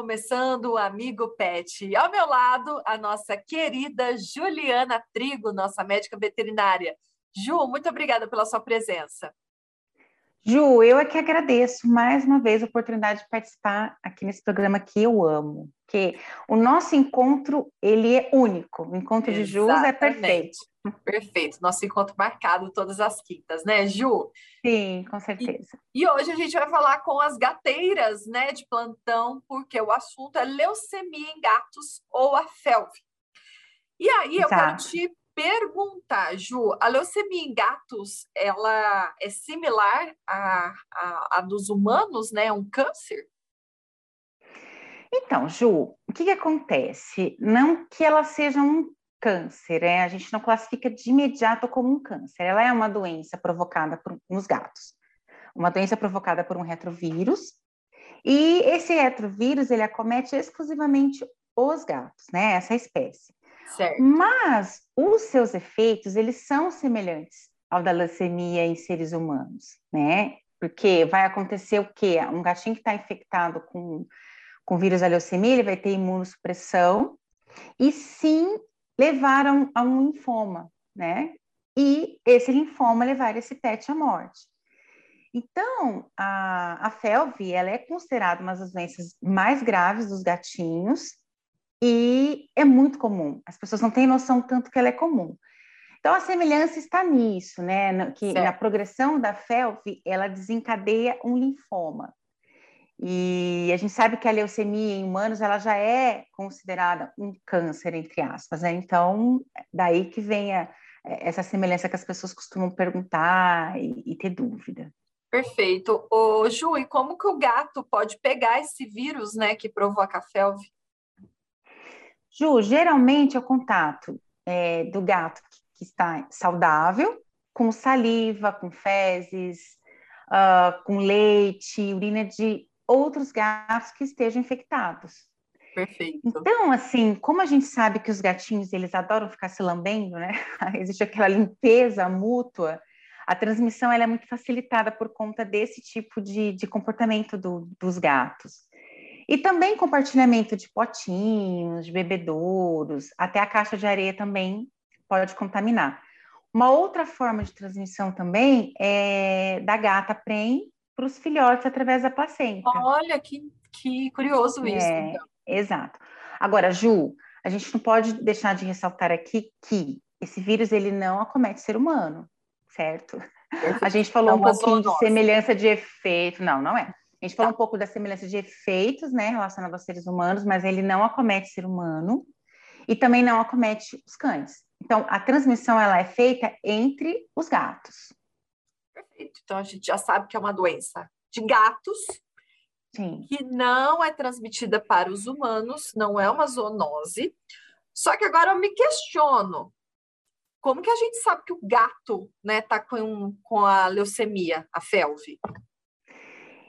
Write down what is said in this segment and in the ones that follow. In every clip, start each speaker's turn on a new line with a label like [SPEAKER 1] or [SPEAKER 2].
[SPEAKER 1] começando o Amigo Pet. Ao meu lado, a nossa querida Juliana Trigo, nossa médica veterinária. Ju, muito obrigada pela sua presença.
[SPEAKER 2] Ju, eu é que agradeço mais uma vez a oportunidade de participar aqui nesse programa que eu amo. Que o nosso encontro ele é único. O encontro Exatamente. de Ju é perfeito.
[SPEAKER 1] Perfeito. Nosso encontro marcado todas as quintas, né, Ju?
[SPEAKER 2] Sim, com certeza.
[SPEAKER 1] E, e hoje a gente vai falar com as gateiras, né, de plantão, porque o assunto é leucemia em gatos ou a FeLV. E aí Exato. eu quero te perguntar, Ju, a leucemia em gatos, ela é similar à, à, à dos humanos, né? É um câncer?
[SPEAKER 2] Então, Ju, o que, que acontece? Não que ela seja um câncer, é, a gente não classifica de imediato como um câncer. Ela é uma doença provocada por, nos gatos, uma doença provocada por um retrovírus. E esse retrovírus ele acomete exclusivamente os gatos, né? Essa espécie.
[SPEAKER 1] Certo.
[SPEAKER 2] Mas os seus efeitos, eles são semelhantes ao da leucemia em seres humanos, né? Porque vai acontecer o quê? Um gatinho que está infectado com, com vírus da leucemia, ele vai ter imunossupressão e sim levar a um, a um linfoma, né? E esse linfoma levar esse pet à morte. Então, a, a FeLV, ela é considerada uma das doenças mais graves dos gatinhos, e é muito comum. As pessoas não têm noção tanto que ela é comum. Então, a semelhança está nisso, né? Que certo. na progressão da FeLV, ela desencadeia um linfoma. E a gente sabe que a leucemia em humanos, ela já é considerada um câncer, entre aspas, né? Então, daí que vem a, essa semelhança que as pessoas costumam perguntar e, e ter dúvida.
[SPEAKER 1] Perfeito. Ô, Ju, e como que o gato pode pegar esse vírus, né, que provoca a FeLV?
[SPEAKER 2] Ju, geralmente é o contato é, do gato que, está saudável, com saliva, com fezes, uh, com leite, urina de outros gatos que estejam infectados.
[SPEAKER 1] Perfeito.
[SPEAKER 2] Então, assim, como a gente sabe que os gatinhos eles adoram ficar se lambendo, né? Existe aquela limpeza mútua. A transmissão ela é muito facilitada por conta desse tipo de, de comportamento do, dos gatos. E também compartilhamento de potinhos, de bebedouros, até a caixa de areia também pode contaminar. Uma outra forma de transmissão também é da gata prem para os filhotes através da placenta.
[SPEAKER 1] Olha, que, que curioso isso. É,
[SPEAKER 2] então. Exato. Agora, Ju, a gente não pode deixar de ressaltar aqui que esse vírus ele não acomete ser humano, certo? A gente falou um pouquinho de semelhança de efeito. Não, não é. A gente falou tá. um pouco da semelhança de efeitos, né, relacionados aos seres humanos, mas ele não acomete ser humano e também não acomete os cães. Então, a transmissão ela é feita entre os gatos.
[SPEAKER 1] Perfeito. Então, a gente já sabe que é uma doença de gatos, Sim. que não é transmitida para os humanos, não é uma zoonose. Só que agora eu me questiono, como que a gente sabe que o gato, né, tá com, com a leucemia, a FeLV?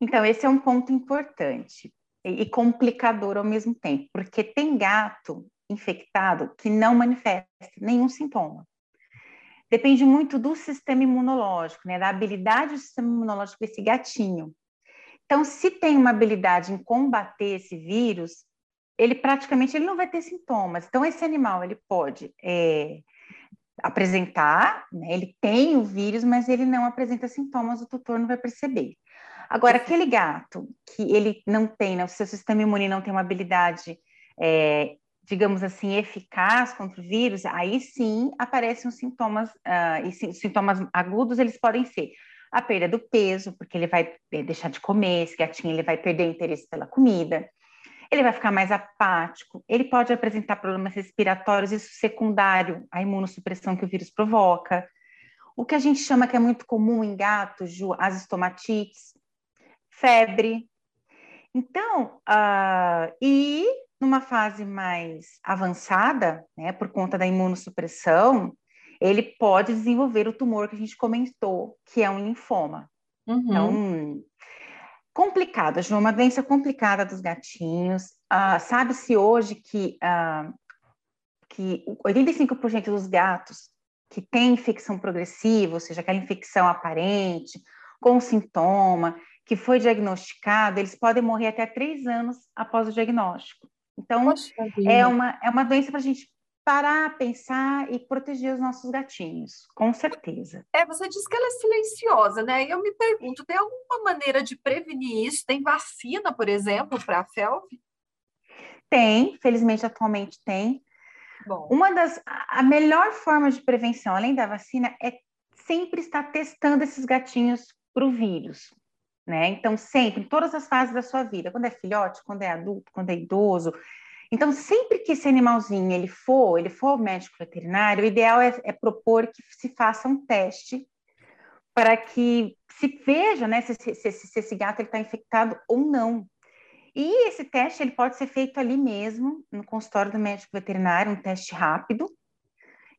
[SPEAKER 2] Então, esse é um ponto importante e complicador ao mesmo tempo, porque tem gato infectado que não manifesta nenhum sintoma. Depende muito do sistema imunológico, né, da habilidade do sistema imunológico desse gatinho. Então, se tem uma habilidade em combater esse vírus, ele praticamente ele não vai ter sintomas. Então, esse animal ele pode é, apresentar, né, ele tem o vírus, mas ele não apresenta sintomas, o tutor não vai perceber. Agora, aquele gato que ele não tem, né, o seu sistema imune não tem uma habilidade, é, digamos assim, eficaz contra o vírus, aí sim aparecem os sintomas, uh, e sim, sintomas agudos eles podem ser a perda do peso, porque ele vai é, deixar de comer, esse gatinho ele vai perder interesse pela comida, ele vai ficar mais apático, ele pode apresentar problemas respiratórios, isso secundário à imunossupressão que o vírus provoca. O que a gente chama que é muito comum em gatos, as estomatites, febre. Então, uh, e numa fase mais avançada, né, por conta da imunossupressão, ele pode desenvolver o tumor que a gente comentou, que é um linfoma. Uhum. Então, complicado, é uma doença complicada dos gatinhos. Uh, Sabe-se hoje que, uh, que 85% dos gatos que têm infecção progressiva, ou seja, aquela infecção aparente, com sintoma, que foi diagnosticado, eles podem morrer até três anos após o diagnóstico. Então, é uma, é uma doença para a gente parar, pensar e proteger os nossos gatinhos, com certeza.
[SPEAKER 1] É, você disse que ela é silenciosa, né? E eu me pergunto, tem alguma maneira de prevenir isso? Tem vacina, por exemplo, para a FeLV?
[SPEAKER 2] Tem, felizmente atualmente tem. Bom. Uma das a melhor forma de prevenção, além da vacina, é sempre estar testando esses gatinhos para o vírus, né? Então sempre, em todas as fases da sua vida, quando é filhote, quando é adulto, quando é idoso, então, sempre que esse animalzinho ele for, ele for ao médico veterinário, o ideal é, é propor que se faça um teste para que se veja né, se, se, se, se esse gato está infectado ou não. E esse teste ele pode ser feito ali mesmo, no consultório do médico veterinário, um teste rápido.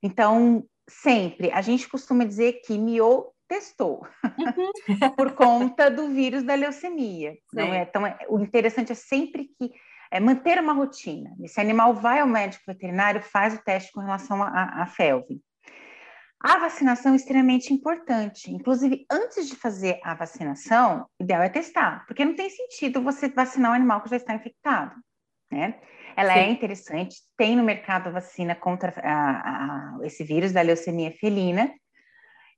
[SPEAKER 2] Então, sempre, a gente costuma dizer que miou testou, uhum. por conta do vírus da leucemia. Não é? Então, é, o interessante é sempre que é manter uma rotina. Esse animal vai ao médico veterinário, faz o teste com relação à FeLV. A vacinação é extremamente importante. Inclusive, antes de fazer a vacinação, o ideal é testar, porque não tem sentido você vacinar um animal que já está infectado, né? Ela é Sim. é interessante, tem no mercado vacina contra a, a, esse vírus da leucemia felina,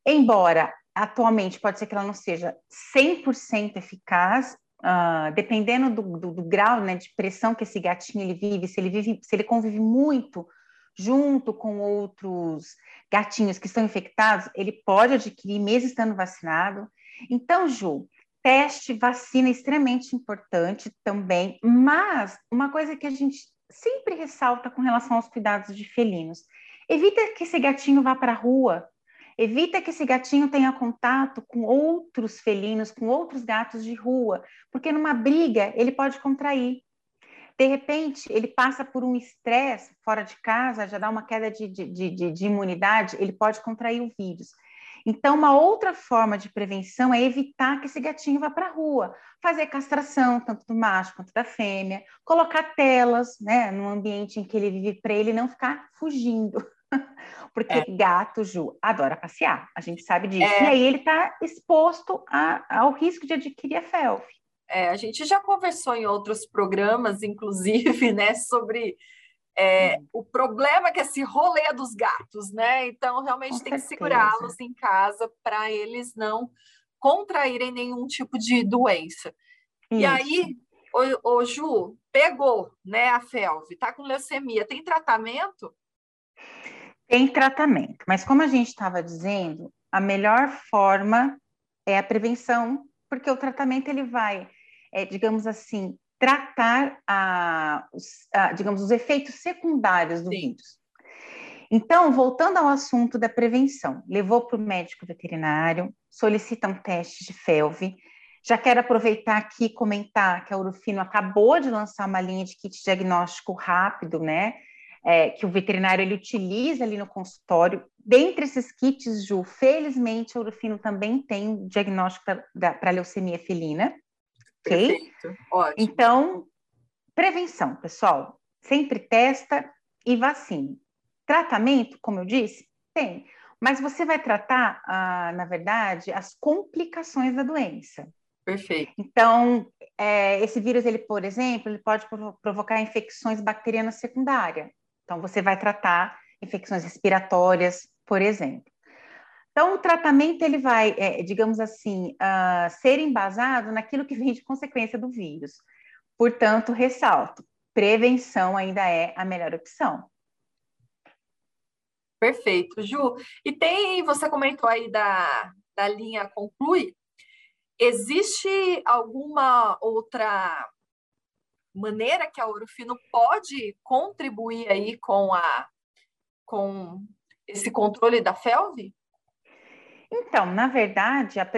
[SPEAKER 2] embora atualmente pode ser que ela não seja 100% eficaz, Uh, dependendo do, do, do, grau né, de pressão que esse gatinho ele vive, se ele vive, se ele convive muito junto com outros gatinhos que estão infectados, ele pode adquirir mesmo estando vacinado. Então, Ju, teste, vacina é extremamente importante também, mas uma coisa que a gente sempre ressalta com relação aos cuidados de felinos, evita que esse gatinho vá para a rua Evita que esse gatinho tenha contato com outros felinos, com outros gatos de rua, porque numa briga ele pode contrair. De repente, ele passa por um estresse fora de casa, já dá uma queda de, de, de, de imunidade, ele pode contrair o vírus. Então, uma outra forma de prevenção é evitar que esse gatinho vá para a rua, fazer castração, tanto do macho quanto da fêmea, colocar telas né, no ambiente em que ele vive, para ele não ficar fugindo. Porque é. gato, Ju, adora passear, a gente sabe disso. É. E aí ele está exposto a, ao risco de adquirir a FeLV.
[SPEAKER 1] É, a gente já conversou em outros programas, inclusive, né, sobre é, o problema que é esse rolê dos gatos, né? Então, realmente Com tem certeza. que segurá-los em casa para eles não contraírem nenhum tipo de doença. Isso. E aí, o, o Ju, pegou, né, a FeLV, tá com leucemia, tem tratamento?
[SPEAKER 2] Tem tratamento, mas como a gente estava dizendo, a melhor forma é a prevenção, porque o tratamento ele vai, é, digamos assim, tratar a, os, a, digamos, os efeitos secundários do Sim. vírus. Então, voltando ao assunto da prevenção, levou para o médico veterinário, solicita um teste de FeLV. Já quero aproveitar aqui e comentar que a Urufino acabou de lançar uma linha de kit diagnóstico rápido, né? É, que o veterinário ele utiliza ali no consultório. Dentre esses kits, Ju, felizmente, a Urufino também tem diagnóstico para leucemia felina. Ok? Perfeito. Ótimo. Então, prevenção, pessoal. Sempre testa e vacine. Tratamento, como eu disse, tem. Mas você vai tratar, ah, na verdade, as complicações da doença.
[SPEAKER 1] Perfeito.
[SPEAKER 2] Então, é, esse vírus, ele, por exemplo, ele pode provocar infecções bacterianas secundárias. Então, você vai tratar infecções respiratórias, por exemplo. Então, o tratamento ele vai, é, digamos assim, uh, ser embasado naquilo que vem de consequência do vírus. Portanto, ressalto, prevenção ainda é a melhor opção.
[SPEAKER 1] Perfeito, Ju. E tem, você comentou aí da, da linha Conclui, existe alguma outra maneira que a Ourofino pode contribuir aí com a com esse controle da FeLV?
[SPEAKER 2] Então, na verdade, a,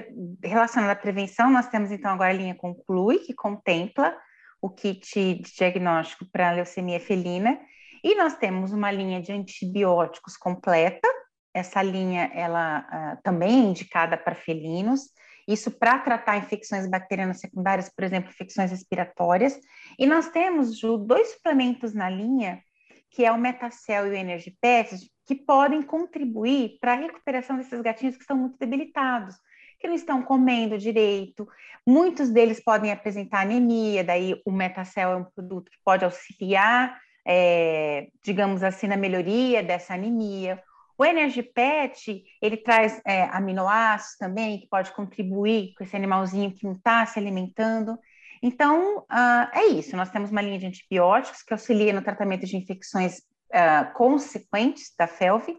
[SPEAKER 2] relacionada à prevenção, nós temos então agora a linha Conclui, que contempla o kit de diagnóstico para leucemia felina, e nós temos uma linha de antibióticos completa. Essa linha, ela uh, também é indicada para felinos, isso para tratar infecções bacterianas secundárias, por exemplo, infecções respiratórias. E nós temos, Ju, dois suplementos na linha, que é o Metacel e o Energy Pass, que podem contribuir para a recuperação desses gatinhos que estão muito debilitados. que não estão comendo direito. Muitos deles podem apresentar anemia, daí o Metacel é um produto que pode auxiliar, é, digamos assim, na melhoria dessa anemia. O Energy Pet, ele traz é, aminoácidos também, que pode contribuir com esse animalzinho que não está se alimentando. Então, uh, é isso. Nós temos uma linha de antibióticos que auxilia no tratamento de infecções uh, consequentes da FeLV,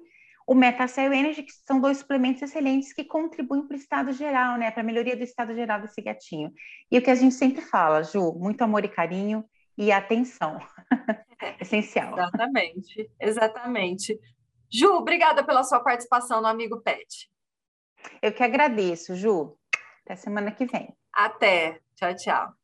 [SPEAKER 2] o Metacel Energy, que são dois suplementos excelentes que contribuem para o estado geral, né, para a melhoria do estado geral desse gatinho. E o que a gente sempre fala, Ju, muito amor e carinho e atenção. Essencial.
[SPEAKER 1] Exatamente, exatamente. Ju, obrigada pela sua participação no Amigo Pet.
[SPEAKER 2] Eu que agradeço, Ju. Até semana que vem.
[SPEAKER 1] Até. Tchau, tchau.